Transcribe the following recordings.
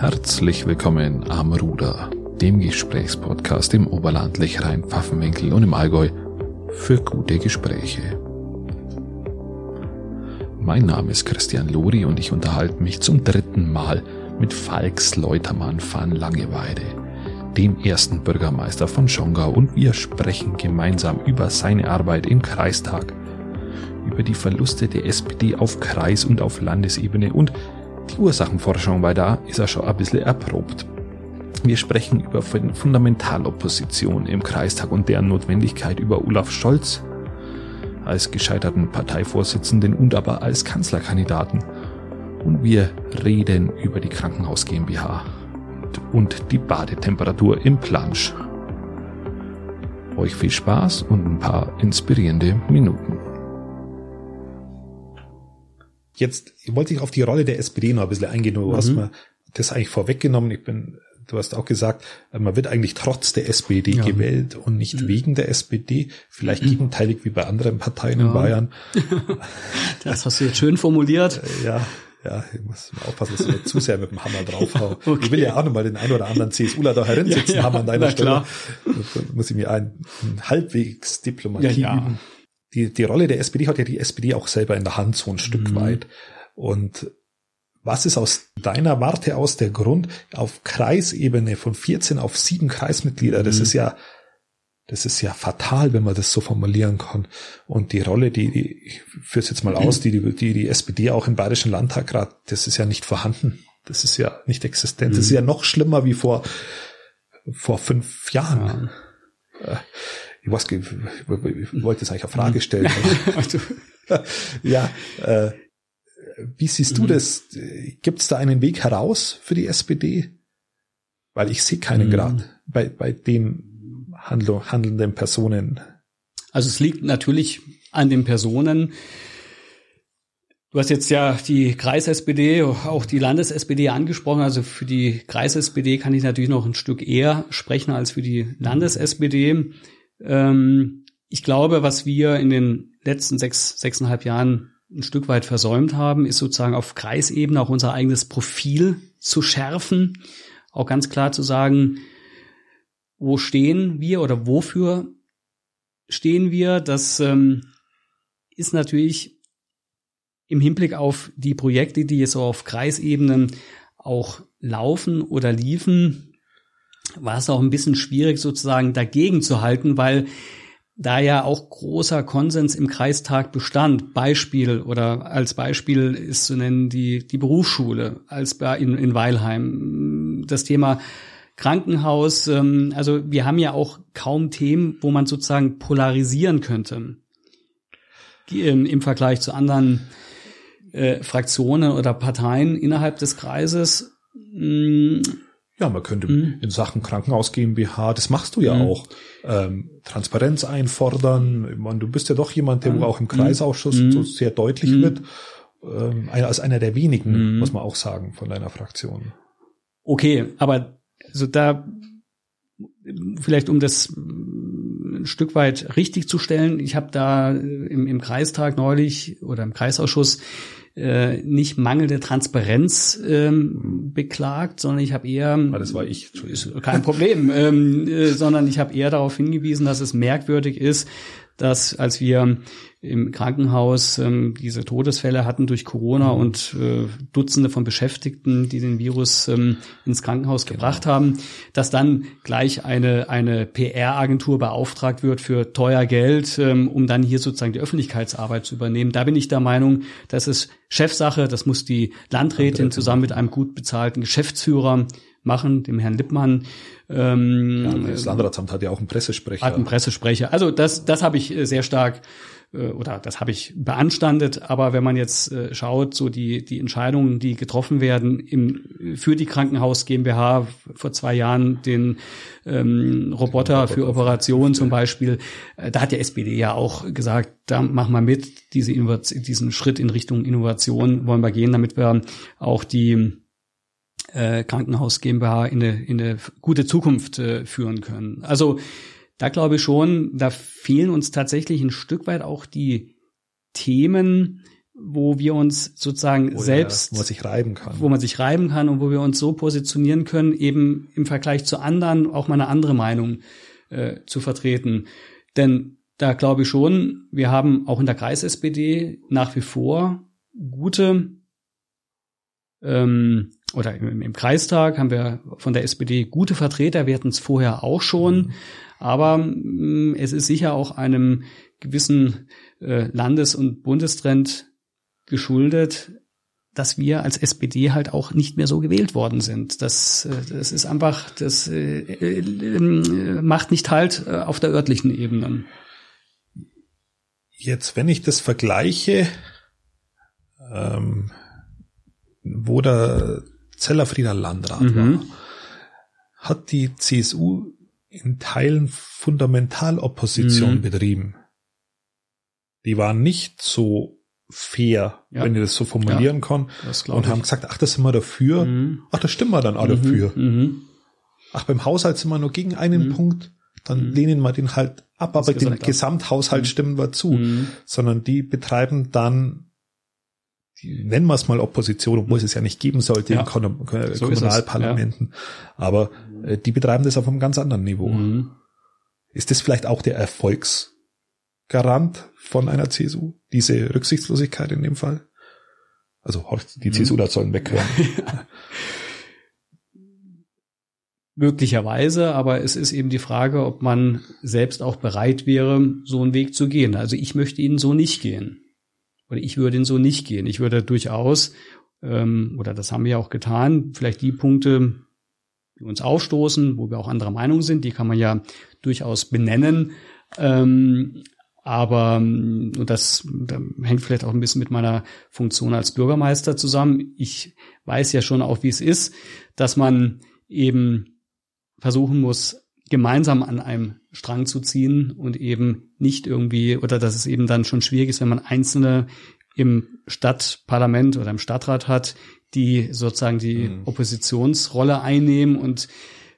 Herzlich willkommen am Ruder, dem Gesprächspodcast im Oberland, Lechrein, Pfaffenwinkel und im Allgäu für gute Gespräche. Mein Name ist Christian Lori und ich unterhalte mich zum dritten Mal mit Falks Leutermann van Langeweide, dem ersten Bürgermeister von Schongau und wir sprechen gemeinsam über seine Arbeit im Kreistag, über die Verluste der SPD auf Kreis- und auf Landesebene und die Ursachenforschung, weil da ist er schon ein bisschen erprobt. Wir sprechen über Fundamentalopposition im Kreistag und deren Notwendigkeit über Olaf Scholz als gescheiterten Parteivorsitzenden und aber als Kanzlerkandidaten. Und wir reden über die Krankenhaus GmbH und, und die Badetemperatur im Plansch. Euch viel Spaß und ein paar inspirierende Minuten. Jetzt wollte ich auf die Rolle der SPD noch ein bisschen eingehen. Du mhm. hast mir das eigentlich vorweggenommen. Ich bin, du hast auch gesagt, man wird eigentlich trotz der SPD ja. gewählt und nicht mhm. wegen der SPD. Vielleicht mhm. gegenteilig wie bei anderen Parteien ja. in Bayern. das hast du jetzt schön formuliert. Äh, ja. Ja, ich muss aufpassen, dass ich nicht zu sehr mit dem Hammer draufhau. Okay. Ich will ja auch nochmal den ein oder anderen CSUler da herin ja, haben an deiner Stelle. Da muss ich mir ein, ein halbwegs Diplomatie üben die, die Rolle der SPD hat ja die SPD auch selber in der Hand, so ein Stück mhm. weit. Und was ist aus deiner Warte aus der Grund auf Kreisebene von 14 auf 7 Kreismitglieder? Das mhm. ist ja, das ist ja fatal, wenn man das so formulieren kann. Und die Rolle, die, die ich führe es jetzt mal aus, die, die, die die SPD auch im Bayerischen Landtag gerade, das ist ja nicht vorhanden. Das ist ja nicht existent. Mhm. Das ist ja noch schlimmer wie vor, vor fünf Jahren. Ja. Äh, ich, weiß, ich wollte jetzt eigentlich eine Frage stellen. ja, äh, wie siehst du mhm. das? Gibt es da einen Weg heraus für die SPD? Weil ich sehe keinen mhm. gerade bei, bei den Handl handelnden Personen. Also es liegt natürlich an den Personen. Du hast jetzt ja die Kreis-SPD, auch die Landes-SPD angesprochen. Also für die Kreis-SPD kann ich natürlich noch ein Stück eher sprechen als für die Landes-SPD. Ähm, ich glaube, was wir in den letzten sechs, sechseinhalb Jahren ein Stück weit versäumt haben, ist sozusagen auf Kreisebene auch unser eigenes Profil zu schärfen, auch ganz klar zu sagen, wo stehen wir oder wofür stehen wir. Das ähm, ist natürlich im Hinblick auf die Projekte, die so auf Kreisebenen auch laufen oder liefen, war es auch ein bisschen schwierig sozusagen dagegen zu halten, weil da ja auch großer Konsens im Kreistag bestand. Beispiel oder als Beispiel ist zu nennen die, die Berufsschule als in, in Weilheim. Das Thema Krankenhaus. Ähm, also wir haben ja auch kaum Themen, wo man sozusagen polarisieren könnte. Ähm, Im Vergleich zu anderen äh, Fraktionen oder Parteien innerhalb des Kreises. Mh, ja, man könnte mhm. in Sachen Krankenhaus GmbH, das machst du ja mhm. auch, ähm, Transparenz einfordern. Meine, du bist ja doch jemand, der mhm. auch im Kreisausschuss mhm. so sehr deutlich mhm. wird. Ähm, als einer der wenigen, muss man auch sagen, von deiner Fraktion. Okay, aber so da vielleicht um das ein Stück weit richtig zu stellen, ich habe da im, im Kreistag neulich oder im Kreisausschuss äh, nicht mangelnde Transparenz ähm, beklagt, sondern ich habe eher ah, das war ich kein Problem, ähm, äh, sondern ich habe eher darauf hingewiesen, dass es merkwürdig ist, dass als wir im Krankenhaus ähm, diese Todesfälle hatten durch Corona mhm. und äh, Dutzende von Beschäftigten, die den Virus ähm, ins Krankenhaus genau. gebracht haben, dass dann gleich eine, eine PR-Agentur beauftragt wird für teuer Geld, ähm, um dann hier sozusagen die Öffentlichkeitsarbeit zu übernehmen. Da bin ich der Meinung, das ist Chefsache, das muss die Landrätin zusammen mit einem gut bezahlten Geschäftsführer machen, dem Herrn Lippmann. Ähm, ja, das Landratsamt hat ja auch einen Pressesprecher. Hat einen Pressesprecher. Also das, das habe ich äh, sehr stark äh, oder das habe ich beanstandet, aber wenn man jetzt äh, schaut, so die, die Entscheidungen, die getroffen werden im, für die Krankenhaus GmbH vor zwei Jahren, den ähm, Roboter für Operationen zum Beispiel, da hat der SPD ja auch gesagt, da machen wir mit, diese diesen Schritt in Richtung Innovation wollen wir gehen, damit wir auch die äh, Krankenhaus GmbH in eine, in eine gute Zukunft äh, führen können. Also da glaube ich schon, da fehlen uns tatsächlich ein Stück weit auch die Themen, wo wir uns sozusagen wo selbst, wo man sich reiben kann. wo man sich reiben kann und wo wir uns so positionieren können, eben im Vergleich zu anderen auch mal eine andere Meinung äh, zu vertreten. Denn da glaube ich schon, wir haben auch in der Kreis-SPD nach wie vor gute ähm, oder im, im, Kreistag haben wir von der SPD gute Vertreter, wir hatten es vorher auch schon, aber mh, mm, es ist sicher auch einem gewissen äh, Landes- und Bundestrend geschuldet, dass wir als SPD halt auch nicht mehr so gewählt worden sind. Das, äh, das ist einfach, das äh, äh, macht nicht halt äh, auf der örtlichen Ebene. Jetzt, wenn ich das vergleiche, ähm, wo der Zellerfrieder Landrat mhm. war, hat die CSU in Teilen Fundamentalopposition mhm. betrieben. Die waren nicht so fair, ja. wenn ich das so formulieren ja, kann, und haben gesagt, ach, das sind wir dafür, mhm. ach, da stimmen wir dann auch mhm. dafür. Mhm. Ach, beim Haushalt sind wir nur gegen einen mhm. Punkt, dann lehnen wir den halt ab, aber den Gesamthaushalt stimmen wir zu, sondern die betreiben dann nennen wir es mal Opposition, obwohl es es ja nicht geben sollte ja. in Kon so Kommunalparlamenten. Ja. Aber äh, die betreiben das auf einem ganz anderen Niveau. Mhm. Ist das vielleicht auch der Erfolgsgarant von einer CSU? Diese Rücksichtslosigkeit in dem Fall? Also die mhm. CSU da sollen weghören. Möglicherweise, aber es ist eben die Frage, ob man selbst auch bereit wäre, so einen Weg zu gehen. Also ich möchte ihn so nicht gehen oder ich würde ihn so nicht gehen. Ich würde durchaus, ähm, oder das haben wir auch getan, vielleicht die Punkte, die uns aufstoßen, wo wir auch anderer Meinung sind, die kann man ja durchaus benennen. Ähm, aber und das, das hängt vielleicht auch ein bisschen mit meiner Funktion als Bürgermeister zusammen. Ich weiß ja schon auch, wie es ist, dass man eben versuchen muss, gemeinsam an einem Strang zu ziehen und eben nicht irgendwie, oder dass es eben dann schon schwierig ist, wenn man Einzelne im Stadtparlament oder im Stadtrat hat, die sozusagen die mhm. Oppositionsrolle einnehmen und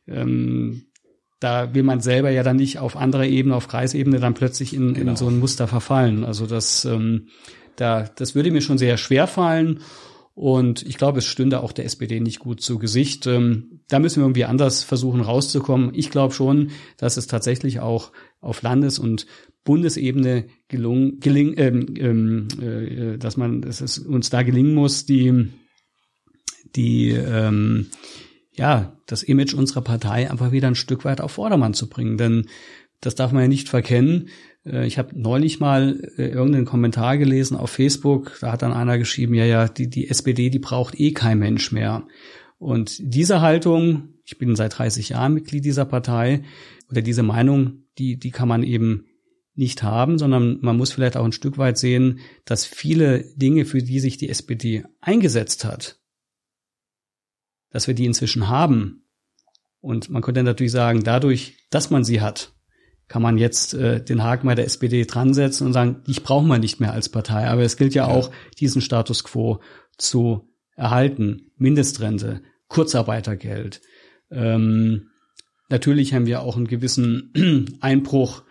ähm, da will man selber ja dann nicht auf anderer Ebene, auf Kreisebene dann plötzlich in, genau. in so ein Muster verfallen. Also das, ähm, da, das würde mir schon sehr schwer fallen. Und ich glaube, es stünde auch der SPD nicht gut zu Gesicht. Ähm, da müssen wir irgendwie anders versuchen rauszukommen. Ich glaube schon, dass es tatsächlich auch auf Landes- und Bundesebene gelungen, geling, ähm, ähm, äh, dass man, dass es uns da gelingen muss, die, die, ähm, ja, das Image unserer Partei einfach wieder ein Stück weit auf Vordermann zu bringen. Denn das darf man ja nicht verkennen. Äh, ich habe neulich mal äh, irgendeinen Kommentar gelesen auf Facebook, da hat dann einer geschrieben, ja, ja, die, die SPD, die braucht eh kein Mensch mehr. Und diese Haltung, ich bin seit 30 Jahren Mitglied dieser Partei, oder diese Meinung, die, die kann man eben nicht haben, sondern man muss vielleicht auch ein Stück weit sehen, dass viele Dinge, für die sich die SPD eingesetzt hat, dass wir die inzwischen haben. Und man könnte natürlich sagen, dadurch, dass man sie hat, kann man jetzt äh, den Haken bei der SPD dran setzen und sagen, ich brauche man nicht mehr als Partei. Aber es gilt ja, ja. auch, diesen Status quo zu erhalten. Mindestrente, Kurzarbeitergeld. Ähm, natürlich haben wir auch einen gewissen Einbruch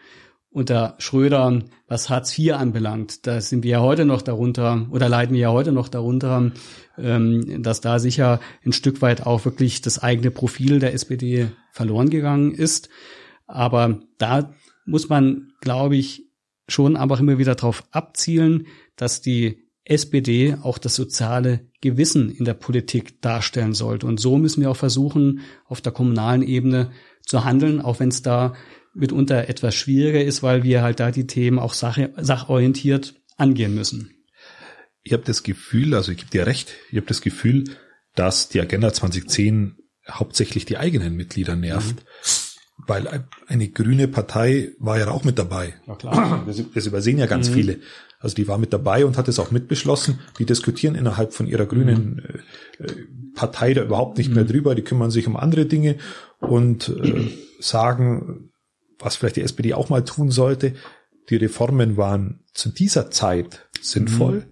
unter Schröder, was Hartz IV anbelangt. Da sind wir ja heute noch darunter oder leiden wir ja heute noch darunter, ähm, dass da sicher ein Stück weit auch wirklich das eigene Profil der SPD verloren gegangen ist. Aber da muss man, glaube ich, schon einfach immer wieder darauf abzielen, dass die SPD auch das soziale Gewissen in der Politik darstellen sollte. Und so müssen wir auch versuchen, auf der kommunalen Ebene zu handeln, auch wenn es da mitunter etwas schwieriger ist, weil wir halt da die Themen auch sache, sachorientiert angehen müssen. Ich habe das Gefühl, also ich gebe dir recht, ich habe das Gefühl, dass die Agenda 2010 hauptsächlich die eigenen Mitglieder nervt. Mhm weil eine grüne Partei war ja auch mit dabei. Ja, klar. Das, das übersehen ja ganz mhm. viele. Also die war mit dabei und hat es auch mitbeschlossen. Die diskutieren innerhalb von ihrer grünen mhm. äh, Partei da überhaupt nicht mhm. mehr drüber. Die kümmern sich um andere Dinge und äh, sagen, was vielleicht die SPD auch mal tun sollte. Die Reformen waren zu dieser Zeit sinnvoll. Mhm.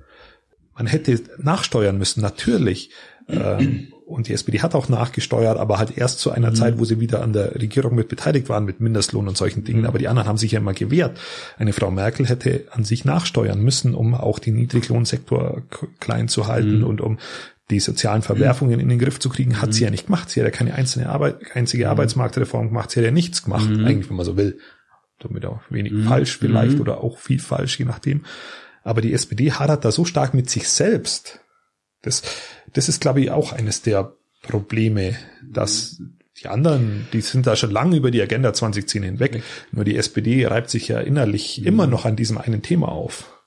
Man hätte nachsteuern müssen, natürlich. Ähm, und die SPD hat auch nachgesteuert, aber halt erst zu einer mhm. Zeit, wo sie wieder an der Regierung mit beteiligt waren, mit Mindestlohn und solchen Dingen. Aber die anderen haben sich ja immer gewehrt. Eine Frau Merkel hätte an sich nachsteuern müssen, um auch den Niedriglohnsektor klein zu halten mhm. und um die sozialen Verwerfungen mhm. in den Griff zu kriegen, hat mhm. sie ja nicht gemacht. Sie hat ja keine einzelne Arbeit, einzige mhm. Arbeitsmarktreform gemacht. Sie hat ja nichts gemacht, mhm. eigentlich, wenn man so will. Damit auch wenig falsch vielleicht oder auch viel falsch, je nachdem. Aber die SPD hadert da so stark mit sich selbst, das, das ist, glaube ich, auch eines der Probleme, dass die anderen, die sind da schon lange über die Agenda 2010 hinweg. Okay. Nur die SPD reibt sich ja innerlich mhm. immer noch an diesem einen Thema auf.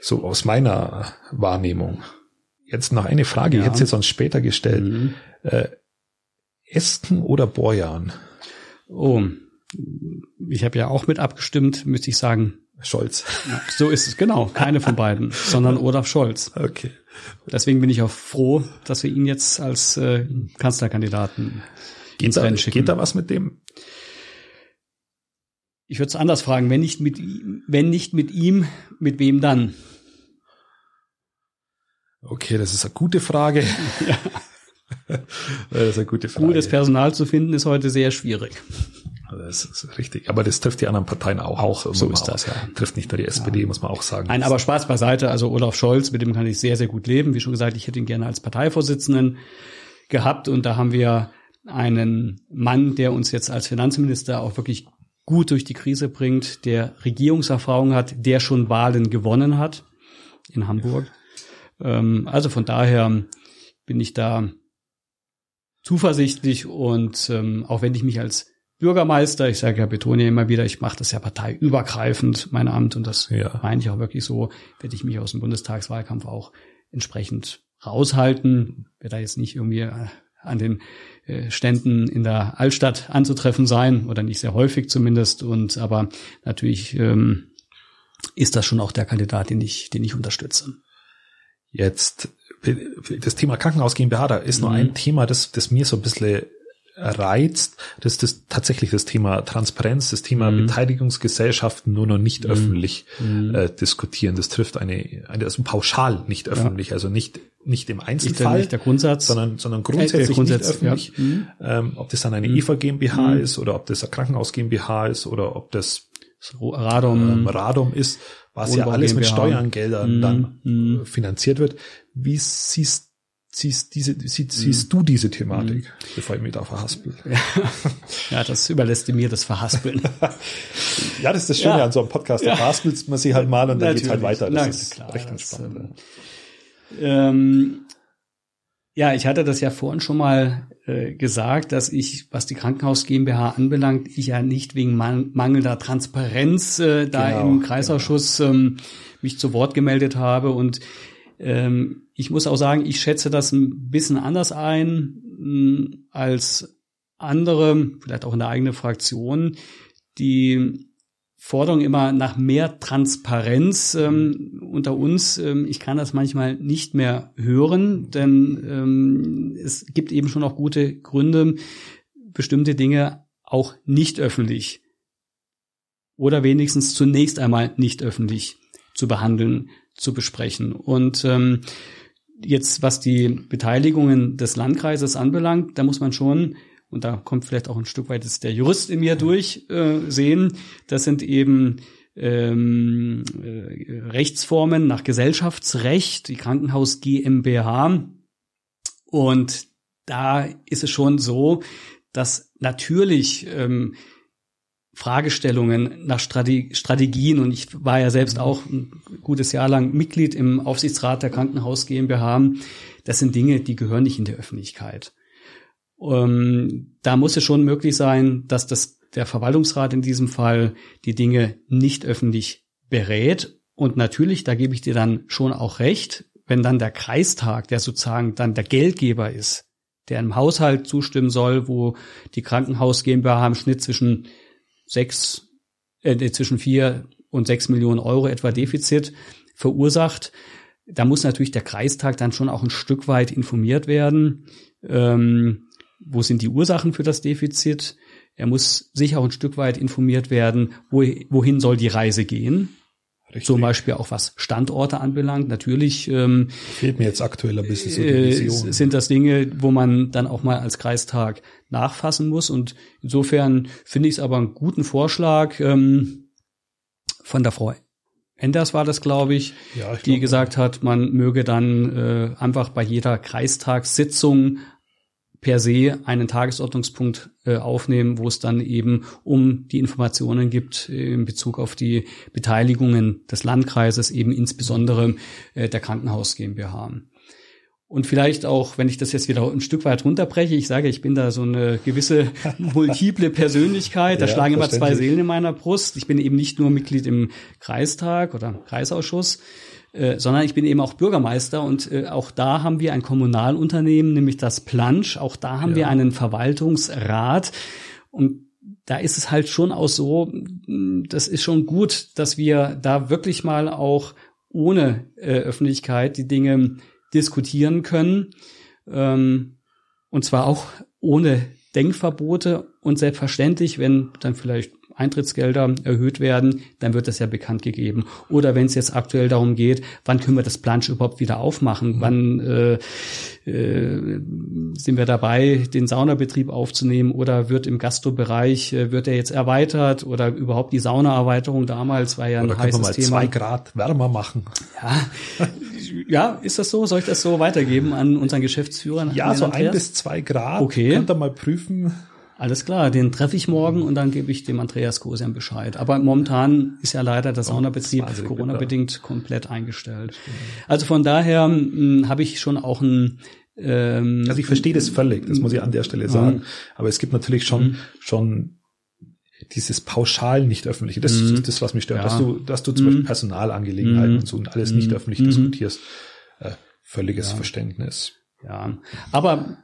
So aus meiner Wahrnehmung. Jetzt noch eine Frage, ja. ich hätte sie sonst später gestellt. Mhm. Äh, Esken oder Borjan? Oh, ich habe ja auch mit abgestimmt, müsste ich sagen. Scholz. So ist es, genau. Keine von beiden, sondern Olaf Scholz. Okay. Deswegen bin ich auch froh, dass wir ihn jetzt als äh, Kanzlerkandidaten geht ins Rennen schicken. Geht da was mit dem? Ich würde es anders fragen. Wenn nicht mit, wenn nicht mit ihm, mit wem dann? Okay, das ist eine gute Frage. Ja. das ist eine gute Frage. Gutes Personal zu finden ist heute sehr schwierig. Das ist richtig. Aber das trifft die anderen Parteien auch. Auch so ist das, ja. Trifft nicht nur die SPD, ja. muss man auch sagen. Nein, aber Spaß beiseite. Also Olaf Scholz, mit dem kann ich sehr, sehr gut leben. Wie schon gesagt, ich hätte ihn gerne als Parteivorsitzenden gehabt. Und da haben wir einen Mann, der uns jetzt als Finanzminister auch wirklich gut durch die Krise bringt, der Regierungserfahrung hat, der schon Wahlen gewonnen hat in Hamburg. Ähm, also von daher bin ich da zuversichtlich und ähm, auch wenn ich mich als Bürgermeister. Ich sage ja, betone ja immer wieder, ich mache das ja parteiübergreifend, mein Amt, und das ja. meine ich auch wirklich so, werde ich mich aus dem Bundestagswahlkampf auch entsprechend raushalten, werde da jetzt nicht irgendwie äh, an den äh, Ständen in der Altstadt anzutreffen sein oder nicht sehr häufig zumindest. Und aber natürlich ähm, ist das schon auch der Kandidat, den ich, den ich unterstütze. Jetzt das Thema Krankenhaus GmbH, da ist mhm. noch ein Thema, das, das mir so ein bisschen reizt, das ist das, tatsächlich das Thema Transparenz, das Thema mhm. Beteiligungsgesellschaften nur noch nicht mhm. öffentlich mhm. äh, diskutieren. Das trifft eine, eine also pauschal nicht öffentlich, ja. also nicht nicht im Einzelfall, nicht der Grundsatz, sondern sondern grundsätzlich Grundsatz, nicht öffentlich. Ja. Mhm. Ähm, ob das dann eine mhm. EVA GmbH mhm. ist oder ob das ein Krankenhaus GmbH ist oder ob das Radom, ähm, Radom ist, was Wohnbau ja alles GmbH. mit Steuergeldern dann finanziert wird. Wie siehst siehst, diese, siehst, siehst du diese Thematik, mhm. bevor ich mich da verhaspel? Ja. das überlässt mir das Verhaspeln. ja, das ist das Schöne ja. an so einem Podcast. Da ja. verhaspelst man sich halt mal und dann Natürlich. geht's halt weiter. Das Na, ist klar, recht entspannt. Ähm, ja, ich hatte das ja vorhin schon mal äh, gesagt, dass ich, was die Krankenhaus GmbH anbelangt, ich ja nicht wegen man mangelnder Transparenz äh, da genau, im Kreisausschuss genau. ähm, mich zu Wort gemeldet habe und ähm, ich muss auch sagen, ich schätze das ein bisschen anders ein hm, als andere, vielleicht auch in der eigenen Fraktion, die Forderung immer nach mehr Transparenz ähm, unter uns. Ähm, ich kann das manchmal nicht mehr hören, denn ähm, es gibt eben schon auch gute Gründe, bestimmte Dinge auch nicht öffentlich oder wenigstens zunächst einmal nicht öffentlich zu behandeln zu besprechen. Und ähm, jetzt, was die Beteiligungen des Landkreises anbelangt, da muss man schon, und da kommt vielleicht auch ein Stück weit der Jurist in mir durch, äh, sehen, das sind eben ähm, äh, Rechtsformen nach Gesellschaftsrecht, die Krankenhaus GmbH. Und da ist es schon so, dass natürlich ähm, Fragestellungen nach Strategien und ich war ja selbst auch ein gutes Jahr lang Mitglied im Aufsichtsrat der Krankenhaus GmbH. Das sind Dinge, die gehören nicht in der Öffentlichkeit. Ähm, da muss es schon möglich sein, dass das der Verwaltungsrat in diesem Fall die Dinge nicht öffentlich berät. Und natürlich, da gebe ich dir dann schon auch recht, wenn dann der Kreistag, der sozusagen dann der Geldgeber ist, der im Haushalt zustimmen soll, wo die Krankenhaus GmbH im Schnitt zwischen sechs, äh, zwischen vier und sechs Millionen Euro etwa Defizit verursacht. Da muss natürlich der Kreistag dann schon auch ein Stück weit informiert werden. Ähm, wo sind die Ursachen für das Defizit? Er muss sicher auch ein Stück weit informiert werden, wo, wohin soll die Reise gehen? Richtig. Zum Beispiel auch was Standorte anbelangt. Natürlich ähm, fehlt mir jetzt aktuell ein bisschen so die äh, Vision. sind das Dinge, wo man dann auch mal als Kreistag nachfassen muss. Und insofern finde ich es aber einen guten Vorschlag ähm, von der Frau Enders war das, glaube ich, ja, ich die glaub, gesagt hat, man möge dann äh, einfach bei jeder Kreistagssitzung per se einen Tagesordnungspunkt äh, aufnehmen, wo es dann eben um die Informationen gibt äh, in Bezug auf die Beteiligungen des Landkreises, eben insbesondere äh, der Krankenhaus GmbH. Und vielleicht auch, wenn ich das jetzt wieder ein Stück weit runterbreche, ich sage, ich bin da so eine gewisse multiple Persönlichkeit, da ja, schlagen immer zwei Seelen in meiner Brust. Ich bin eben nicht nur Mitglied im Kreistag oder Kreisausschuss, äh, sondern ich bin eben auch Bürgermeister und äh, auch da haben wir ein Kommunalunternehmen, nämlich das Plansch. Auch da haben ja. wir einen Verwaltungsrat und da ist es halt schon auch so, das ist schon gut, dass wir da wirklich mal auch ohne äh, Öffentlichkeit die Dinge diskutieren können. Ähm, und zwar auch ohne Denkverbote und selbstverständlich, wenn dann vielleicht Eintrittsgelder erhöht werden, dann wird das ja bekannt gegeben. Oder wenn es jetzt aktuell darum geht, wann können wir das Plansch überhaupt wieder aufmachen? Mhm. Wann äh, äh, sind wir dabei, den Saunabetrieb aufzunehmen? Oder wird im Gastrobereich, äh, wird er jetzt erweitert? Oder überhaupt die Saunaerweiterung damals war ja ein oder heißes mal Thema. zwei Grad wärmer machen. Ja. ja, ist das so? Soll ich das so weitergeben an unseren Geschäftsführer? Ja, so ein bis zwei Grad. Okay. Könnt ihr mal prüfen. Alles klar, den treffe ich morgen und dann gebe ich dem Andreas Kosian Bescheid. Aber momentan ist ja leider der Saunabetrieb Corona-bedingt komplett eingestellt. Also von daher hm, habe ich schon auch ein ähm, Also ich verstehe das völlig, das muss ich an der Stelle sagen. Aber es gibt natürlich schon, mhm. schon dieses pauschal nicht öffentliche, das ist das, was mich stört, ja. dass du, dass du zum Beispiel. Personalangelegenheiten und so und alles nicht öffentlich diskutierst. Äh, völliges ja. Verständnis. Ja, aber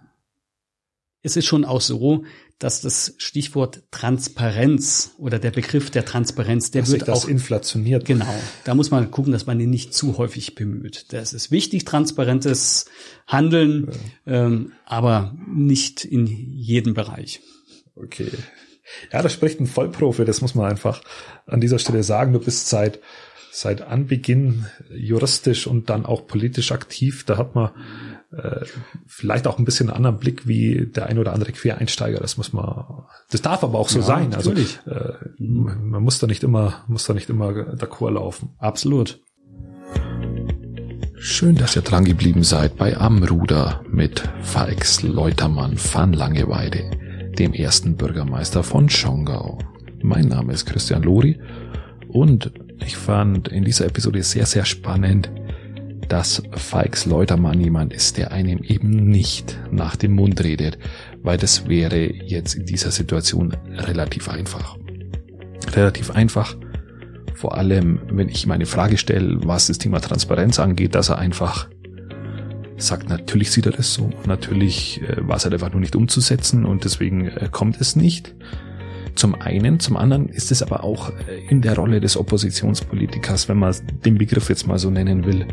es ist schon auch so, dass das Stichwort Transparenz oder der Begriff der Transparenz, der dass wird auch inflationiert. Genau. Da muss man gucken, dass man ihn nicht zu häufig bemüht. Das ist wichtig, transparentes Handeln, ja. ähm, aber nicht in jedem Bereich. Okay. Ja, da spricht ein Vollprofi, das muss man einfach an dieser Stelle sagen. Du bist seit seit Anbeginn juristisch und dann auch politisch aktiv. Da hat man äh, vielleicht auch ein bisschen einen anderen Blick wie der ein oder andere Quereinsteiger. Das muss man, das darf aber auch so ja, sein. Also äh, man muss da nicht immer, muss da nicht immer d'accord laufen. Absolut. Schön, dass ihr dran geblieben seid bei Amruder mit Falks Leutermann van Langeweide, dem ersten Bürgermeister von Schongau. Mein Name ist Christian Lori und ich fand in dieser Episode sehr, sehr spannend, dass Falks Leutermann jemand ist, der einem eben nicht nach dem Mund redet, weil das wäre jetzt in dieser Situation relativ einfach. Relativ einfach, vor allem wenn ich meine Frage stelle, was das Thema Transparenz angeht, dass er einfach sagt, natürlich sieht er das so, natürlich äh, war es halt einfach nur nicht umzusetzen und deswegen äh, kommt es nicht. Zum einen, zum anderen ist es aber auch äh, in der Rolle des Oppositionspolitikers, wenn man den Begriff jetzt mal so nennen will,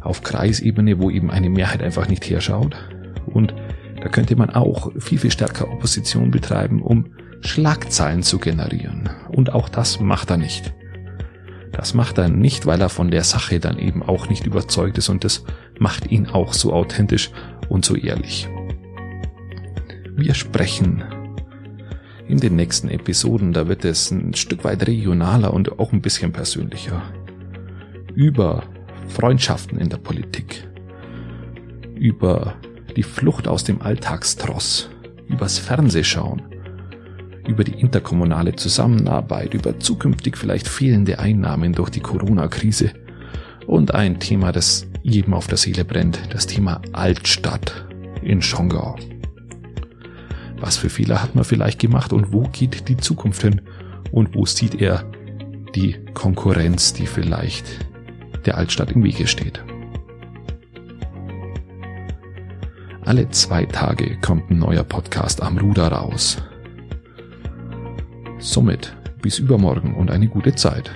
auf Kreisebene, wo eben eine Mehrheit einfach nicht herschaut. Und da könnte man auch viel, viel stärker Opposition betreiben, um Schlagzeilen zu generieren. Und auch das macht er nicht. Das macht er nicht, weil er von der Sache dann eben auch nicht überzeugt ist und das macht ihn auch so authentisch und so ehrlich. Wir sprechen in den nächsten Episoden, da wird es ein Stück weit regionaler und auch ein bisschen persönlicher. Über Freundschaften in der Politik, über die Flucht aus dem Alltagstross, übers Fernsehschauen, über die interkommunale Zusammenarbeit, über zukünftig vielleicht fehlende Einnahmen durch die Corona-Krise und ein Thema, das jedem auf der Seele brennt, das Thema Altstadt in Schongau. Was für Fehler hat man vielleicht gemacht und wo geht die Zukunft hin und wo sieht er die Konkurrenz, die vielleicht der Altstadt im Wege steht. Alle zwei Tage kommt ein neuer Podcast am Ruder raus. Somit bis übermorgen und eine gute Zeit.